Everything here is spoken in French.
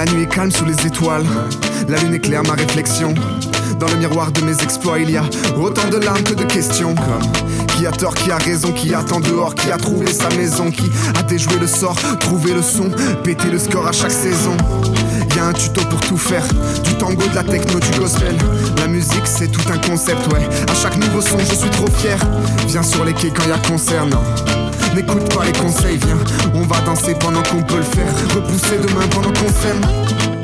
La nuit est calme sous les étoiles. La lune éclaire ma réflexion. Dans le miroir de mes exploits, il y a autant de larmes que de questions. Qui a tort, qui a raison, qui attend dehors, qui a trouvé sa maison, qui a déjoué le sort, trouvé le son, pété le score à chaque saison. Y a un tuto pour tout faire, du tango, de la techno, du gospel. C'est tout un concept, ouais. À chaque nouveau son, je suis trop fier. Viens sur les quais quand y a concert, non. N'écoute pas les conseils, viens. On va danser pendant qu'on peut le faire. Repousser demain pendant qu'on s'aime.